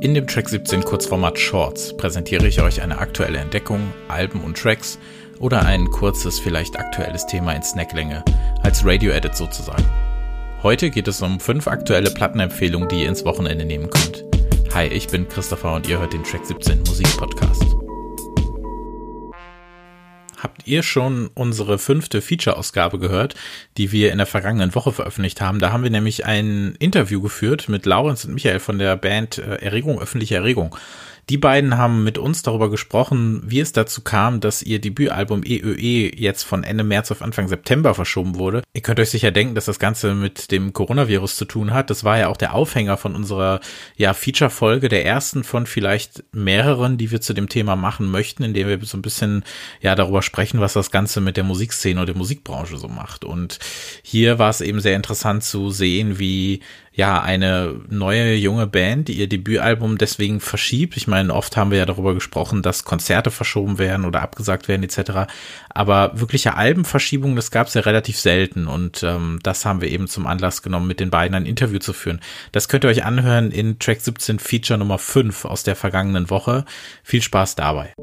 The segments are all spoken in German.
In dem Track 17 Kurzformat Shorts präsentiere ich euch eine aktuelle Entdeckung, Alben und Tracks oder ein kurzes, vielleicht aktuelles Thema in Snacklänge, als Radio-Edit sozusagen. Heute geht es um fünf aktuelle Plattenempfehlungen, die ihr ins Wochenende nehmen könnt. Hi, ich bin Christopher und ihr hört den Track 17 Musik Podcast. Habt ihr schon unsere fünfte Feature-Ausgabe gehört, die wir in der vergangenen Woche veröffentlicht haben? Da haben wir nämlich ein Interview geführt mit Laurens und Michael von der Band äh, Erregung, öffentliche Erregung. Die beiden haben mit uns darüber gesprochen, wie es dazu kam, dass ihr Debütalbum EÖE e jetzt von Ende März auf Anfang September verschoben wurde. Ihr könnt euch sicher denken, dass das Ganze mit dem Coronavirus zu tun hat. Das war ja auch der Aufhänger von unserer ja, Feature-Folge, der ersten von vielleicht mehreren, die wir zu dem Thema machen möchten, indem wir so ein bisschen ja darüber sprechen, was das Ganze mit der Musikszene und der Musikbranche so macht. Und hier war es eben sehr interessant zu sehen, wie ja eine neue junge Band, ihr Debütalbum deswegen verschiebt. Ich meine, oft haben wir ja darüber gesprochen, dass Konzerte verschoben werden oder abgesagt werden etc. Aber wirkliche Albenverschiebungen, das gab es ja relativ selten und ähm, das haben wir eben zum Anlass genommen, mit den beiden ein Interview zu führen. Das könnt ihr euch anhören in Track 17 Feature Nummer 5 aus der vergangenen Woche. Viel Spaß dabei.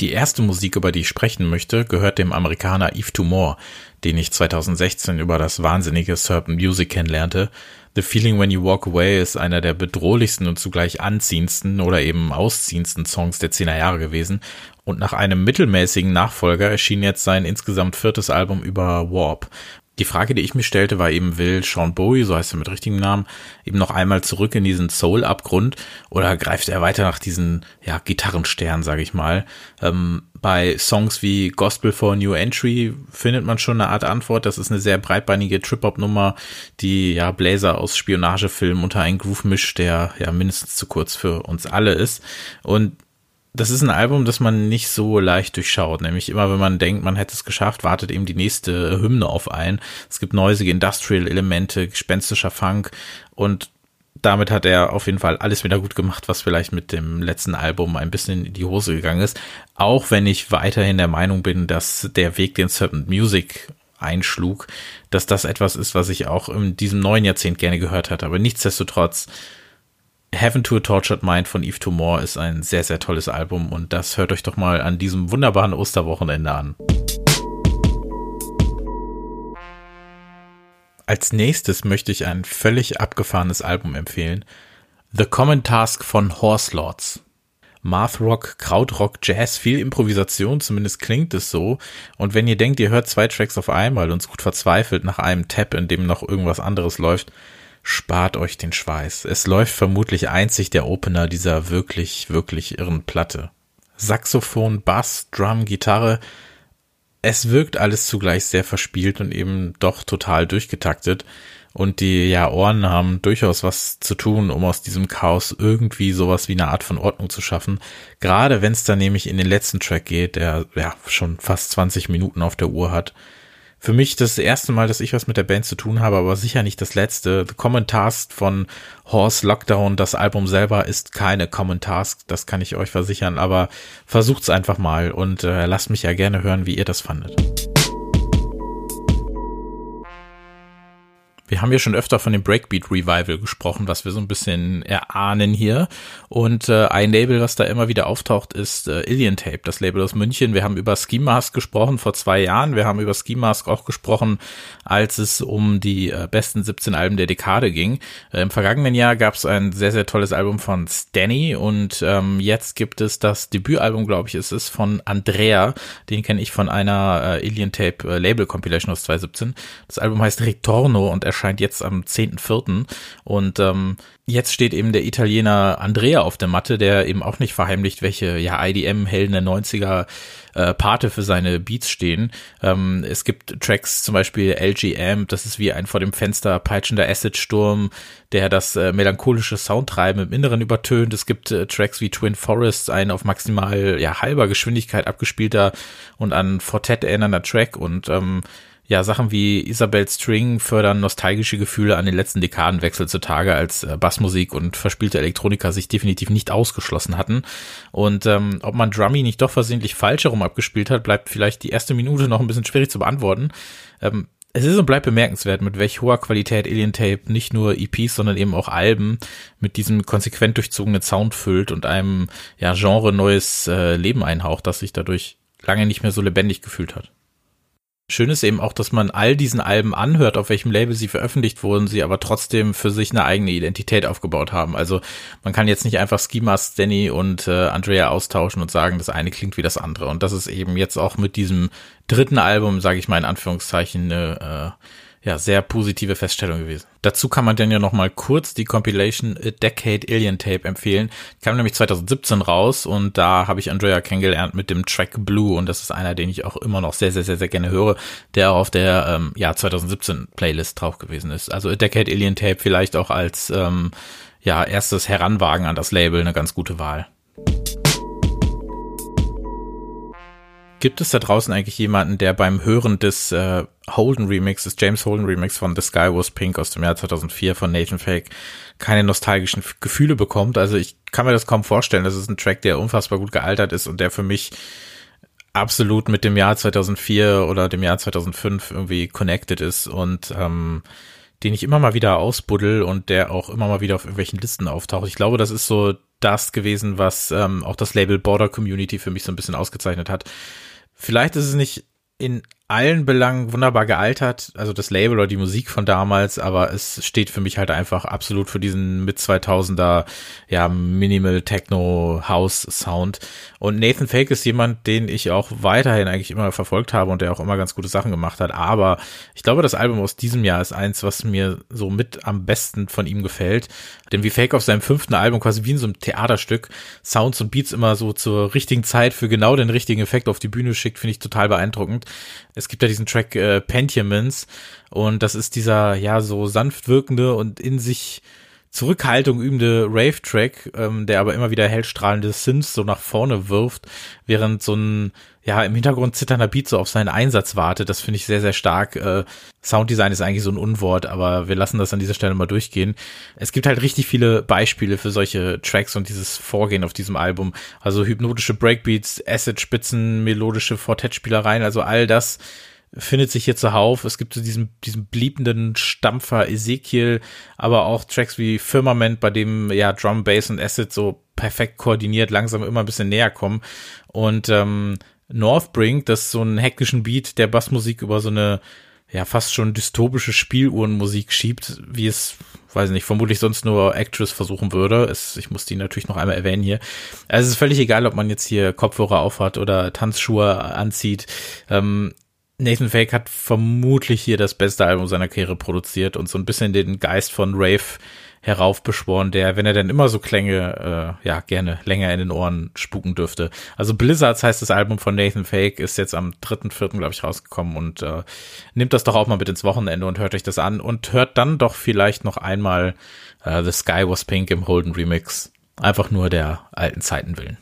Die erste Musik, über die ich sprechen möchte, gehört dem Amerikaner Yves Tumor, den ich 2016 über das wahnsinnige Serpent Music kennenlernte. The Feeling When You Walk Away ist einer der bedrohlichsten und zugleich anziehendsten oder eben ausziehendsten Songs der 10er Jahre gewesen. Und nach einem mittelmäßigen Nachfolger erschien jetzt sein insgesamt viertes Album über Warp. Die Frage, die ich mir stellte, war eben, will Sean Bowie, so heißt er mit richtigem Namen, eben noch einmal zurück in diesen Soul-Abgrund oder greift er weiter nach diesen, ja, Gitarrenstern, sage ich mal. Ähm, bei Songs wie Gospel for New Entry findet man schon eine Art Antwort. Das ist eine sehr breitbeinige Trip-Hop-Nummer, die ja Blazer aus Spionagefilmen unter einen Groove mischt, der ja mindestens zu kurz für uns alle ist. Und das ist ein Album, das man nicht so leicht durchschaut. Nämlich immer, wenn man denkt, man hätte es geschafft, wartet eben die nächste Hymne auf ein. Es gibt neusige Industrial-Elemente, gespenstischer Funk und damit hat er auf jeden Fall alles wieder gut gemacht, was vielleicht mit dem letzten Album ein bisschen in die Hose gegangen ist. Auch wenn ich weiterhin der Meinung bin, dass der Weg, den Serpent Music einschlug, dass das etwas ist, was ich auch in diesem neuen Jahrzehnt gerne gehört hatte. Aber nichtsdestotrotz Heaven to a Tortured Mind von Eve Tumor ist ein sehr, sehr tolles Album und das hört euch doch mal an diesem wunderbaren Osterwochenende an. Als nächstes möchte ich ein völlig abgefahrenes Album empfehlen. The Common Task von Horse Lords. Mathrock, Krautrock, Jazz, viel Improvisation, zumindest klingt es so. Und wenn ihr denkt, ihr hört zwei Tracks auf einmal und es gut verzweifelt nach einem Tab, in dem noch irgendwas anderes läuft, spart euch den Schweiß. Es läuft vermutlich einzig der Opener dieser wirklich, wirklich irren Platte. Saxophon, Bass, Drum, Gitarre. Es wirkt alles zugleich sehr verspielt und eben doch total durchgetaktet. Und die ja Ohren haben durchaus was zu tun, um aus diesem Chaos irgendwie sowas wie eine Art von Ordnung zu schaffen. Gerade wenn es dann nämlich in den letzten Track geht, der ja schon fast 20 Minuten auf der Uhr hat für mich das erste Mal, dass ich was mit der Band zu tun habe, aber sicher nicht das letzte. The Common Task von Horse Lockdown, das Album selber ist keine Common Task, das kann ich euch versichern, aber versucht's einfach mal und äh, lasst mich ja gerne hören, wie ihr das fandet. Wir haben ja schon öfter von dem Breakbeat Revival gesprochen, was wir so ein bisschen erahnen hier. Und äh, ein Label, was da immer wieder auftaucht, ist äh, Alien Tape, das Label aus München. Wir haben über Ski Mask gesprochen vor zwei Jahren. Wir haben über Ski Mask auch gesprochen, als es um die äh, besten 17 Alben der Dekade ging. Äh, Im vergangenen Jahr gab es ein sehr, sehr tolles Album von Stanny und ähm, jetzt gibt es das Debütalbum, glaube ich, es ist von Andrea. Den kenne ich von einer äh, Alien Tape äh, Label Compilation aus 2017. Das Album heißt Ritorno und erscheint jetzt am 10.4. Und ähm, jetzt steht eben der Italiener Andrea auf der Matte, der eben auch nicht verheimlicht, welche ja IDM-Helden der 90er äh, Pate für seine Beats stehen. Ähm, es gibt Tracks, zum Beispiel LGM, das ist wie ein vor dem Fenster peitschender Acidsturm, der das äh, melancholische Soundtreiben im Inneren übertönt. Es gibt äh, Tracks wie Twin Forests, ein auf maximal ja halber Geschwindigkeit abgespielter und an Fortet erinnernder Track und ähm, ja, Sachen wie Isabel String fördern nostalgische Gefühle an den letzten Dekadenwechsel zutage, als äh, Bassmusik und verspielte Elektronika sich definitiv nicht ausgeschlossen hatten. Und ähm, ob man Drummy nicht doch versehentlich falsch herum abgespielt hat, bleibt vielleicht die erste Minute noch ein bisschen schwierig zu beantworten. Ähm, Es ist und bleibt bemerkenswert, mit welch hoher Qualität Alien Tape nicht nur EPs, sondern eben auch Alben mit diesem konsequent durchzogenen Sound füllt und einem ja Genre neues äh, Leben einhaucht, das sich dadurch lange nicht mehr so lebendig gefühlt hat. Schön ist eben auch, dass man all diesen Alben anhört, auf welchem Label sie veröffentlicht wurden, sie aber trotzdem für sich eine eigene Identität aufgebaut haben. Also man kann jetzt nicht einfach Schemas, Danny und äh, Andrea austauschen und sagen, das eine klingt wie das andere. Und das ist eben jetzt auch mit diesem dritten Album, sage ich mal in Anführungszeichen, eine äh, ja, sehr positive Feststellung gewesen. Dazu kann man dann ja noch mal kurz die Compilation A Decade Alien Tape empfehlen. Kam nämlich 2017 raus und da habe ich Andrea kennengelernt mit dem Track Blue und das ist einer, den ich auch immer noch sehr, sehr, sehr, sehr gerne höre, der auch auf der ähm, ja 2017 Playlist drauf gewesen ist. Also A Decade Alien Tape vielleicht auch als ähm, ja erstes Heranwagen an das Label eine ganz gute Wahl. Gibt es da draußen eigentlich jemanden, der beim Hören des äh, Holden Remix, des James Holden Remix von The Sky Was Pink aus dem Jahr 2004 von Nathan Fake keine nostalgischen Gefühle bekommt? Also ich kann mir das kaum vorstellen. Das ist ein Track, der unfassbar gut gealtert ist und der für mich absolut mit dem Jahr 2004 oder dem Jahr 2005 irgendwie connected ist und ähm, den ich immer mal wieder ausbuddel und der auch immer mal wieder auf irgendwelchen Listen auftaucht. Ich glaube, das ist so das gewesen, was ähm, auch das Label Border Community für mich so ein bisschen ausgezeichnet hat. Vielleicht ist es nicht in allen Belangen wunderbar gealtert, also das Label oder die Musik von damals, aber es steht für mich halt einfach absolut für diesen mit 2000er, ja, Minimal Techno House Sound. Und Nathan Fake ist jemand, den ich auch weiterhin eigentlich immer verfolgt habe und der auch immer ganz gute Sachen gemacht hat. Aber ich glaube, das Album aus diesem Jahr ist eins, was mir so mit am besten von ihm gefällt. Denn wie Fake auf seinem fünften Album quasi wie in so einem Theaterstück Sounds und Beats immer so zur richtigen Zeit für genau den richtigen Effekt auf die Bühne schickt, finde ich total beeindruckend. Es gibt ja diesen Track äh, Pentiments und das ist dieser ja so sanft wirkende und in sich Zurückhaltung übende Rave-Track, ähm, der aber immer wieder hellstrahlende Synths so nach vorne wirft, während so ein, ja, im Hintergrund zitternder Beat so auf seinen Einsatz wartet. Das finde ich sehr, sehr stark. Äh, Sounddesign ist eigentlich so ein Unwort, aber wir lassen das an dieser Stelle mal durchgehen. Es gibt halt richtig viele Beispiele für solche Tracks und dieses Vorgehen auf diesem Album. Also hypnotische Breakbeats, Acid-Spitzen, melodische Fortet-Spielereien, also all das findet sich hier zuhauf. Es gibt so diesen, diesen bliebenden Stampfer Ezekiel, aber auch Tracks wie Firmament, bei dem ja Drum, Bass und Acid so perfekt koordiniert langsam immer ein bisschen näher kommen. Und ähm, Northbring, das ist so einen hektischen Beat der Bassmusik über so eine ja fast schon dystopische Spieluhrenmusik schiebt, wie es, weiß nicht, vermutlich sonst nur Actress versuchen würde. Es, ich muss die natürlich noch einmal erwähnen hier. Also es ist völlig egal, ob man jetzt hier Kopfhörer aufhat oder Tanzschuhe anzieht. Ähm, Nathan Fake hat vermutlich hier das beste Album seiner Karriere produziert und so ein bisschen den Geist von Rave heraufbeschworen, der, wenn er denn immer so Klänge, äh, ja, gerne länger in den Ohren spuken dürfte. Also Blizzards heißt das Album von Nathan Fake, ist jetzt am 3.4., glaube ich, rausgekommen und äh, nimmt das doch auch mal mit ins Wochenende und hört euch das an und hört dann doch vielleicht noch einmal äh, The Sky Was Pink im Holden Remix. Einfach nur der alten Zeiten willen.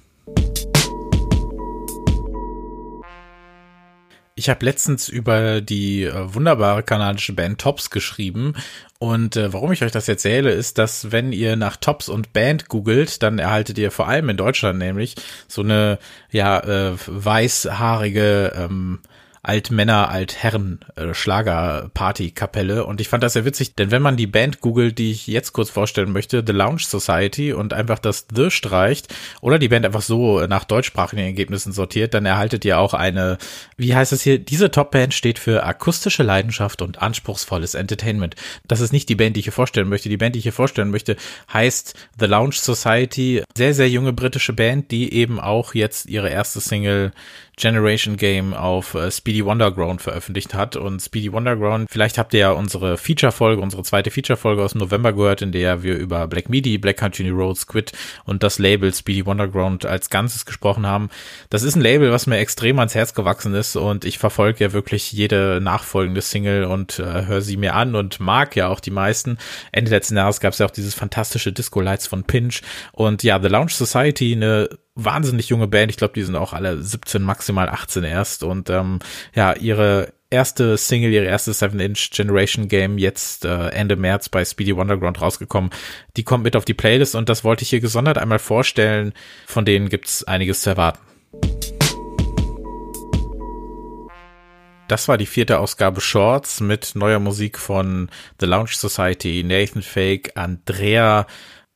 Ich habe letztens über die äh, wunderbare kanadische Band Tops geschrieben. Und äh, warum ich euch das erzähle, ist, dass wenn ihr nach Tops und Band googelt, dann erhaltet ihr vor allem in Deutschland nämlich so eine ja äh, weißhaarige ähm, Altmänner, Altherren äh, Schlagerparty-Kapelle und ich fand das sehr witzig, denn wenn man die Band googelt, die ich jetzt kurz vorstellen möchte, The Lounge Society und einfach das The streicht oder die Band einfach so nach deutschsprachigen Ergebnissen sortiert, dann erhaltet ihr auch eine, wie heißt es hier, diese Top-Band steht für akustische Leidenschaft und anspruchsvolles Entertainment. Das ist nicht die Band, die ich hier vorstellen möchte. Die Band, die ich hier vorstellen möchte, heißt The Lounge Society. Sehr, sehr junge britische Band, die eben auch jetzt ihre erste Single Generation Game auf äh, Wonderground veröffentlicht hat. Und Speedy Wonderground, vielleicht habt ihr ja unsere Feature-Folge, unsere zweite Feature-Folge aus dem November gehört, in der wir über Black Midi, Black Country Road, Squid und das Label Speedy Wonderground als Ganzes gesprochen haben. Das ist ein Label, was mir extrem ans Herz gewachsen ist und ich verfolge ja wirklich jede nachfolgende Single und äh, höre sie mir an und mag ja auch die meisten. Ende letzten Jahres gab es ja auch dieses fantastische Disco Lights von Pinch und ja, The Lounge Society, eine wahnsinnig junge Band. Ich glaube, die sind auch alle 17, maximal 18 erst. Und ähm, ja, ihre erste Single, ihre erste 7-Inch Generation Game jetzt äh, Ende März bei Speedy Wonderground rausgekommen. Die kommt mit auf die Playlist und das wollte ich hier gesondert einmal vorstellen. Von denen gibt's einiges zu erwarten. Das war die vierte Ausgabe Shorts mit neuer Musik von The Lounge Society, Nathan Fake, Andrea,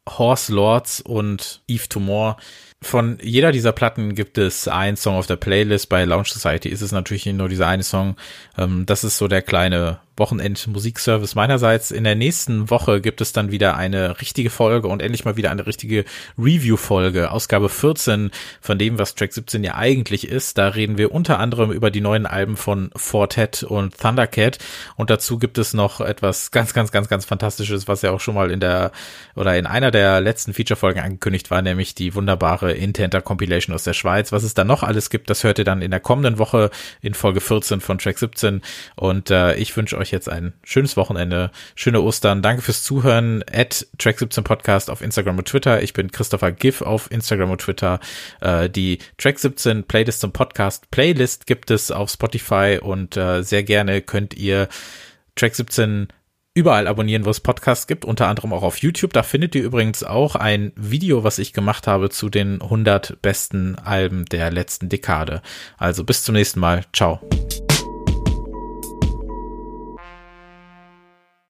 Horse Lords und Eve Tumor. Von jeder dieser Platten gibt es einen Song auf der Playlist. Bei Lounge Society ist es natürlich nur dieser eine Song. Ähm, das ist so der kleine Wochenend-Musikservice meinerseits. In der nächsten Woche gibt es dann wieder eine richtige Folge und endlich mal wieder eine richtige Review-Folge, Ausgabe 14 von dem, was Track 17 ja eigentlich ist. Da reden wir unter anderem über die neuen Alben von Fortet und Thundercat und dazu gibt es noch etwas ganz, ganz, ganz, ganz Fantastisches, was ja auch schon mal in der oder in einer der letzten Feature-Folgen angekündigt war, nämlich die wunderbare Intenter Compilation aus der Schweiz. Was es da noch alles gibt, das hört ihr dann in der kommenden Woche in Folge 14 von Track 17 und äh, ich wünsche euch jetzt ein schönes Wochenende, schöne Ostern. Danke fürs Zuhören. At Track17 Podcast auf Instagram und Twitter. Ich bin Christopher Giff auf Instagram und Twitter. Äh, die Track17 Playlist zum Podcast Playlist gibt es auf Spotify und äh, sehr gerne könnt ihr Track17 überall abonnieren, wo es Podcasts gibt, unter anderem auch auf YouTube. Da findet ihr übrigens auch ein Video, was ich gemacht habe zu den 100 besten Alben der letzten Dekade. Also bis zum nächsten Mal. Ciao.